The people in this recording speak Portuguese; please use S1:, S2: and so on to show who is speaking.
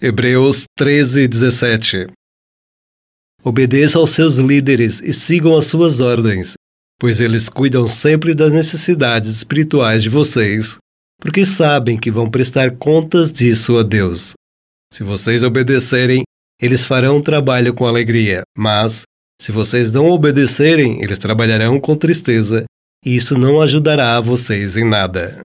S1: Hebreus 13, 17 Obedeça aos seus líderes e sigam as suas ordens, pois eles cuidam sempre das necessidades espirituais de vocês, porque sabem que vão prestar contas disso a Deus. Se vocês obedecerem, eles farão o trabalho com alegria, mas, se vocês não obedecerem, eles trabalharão com tristeza, e isso não ajudará a vocês em nada.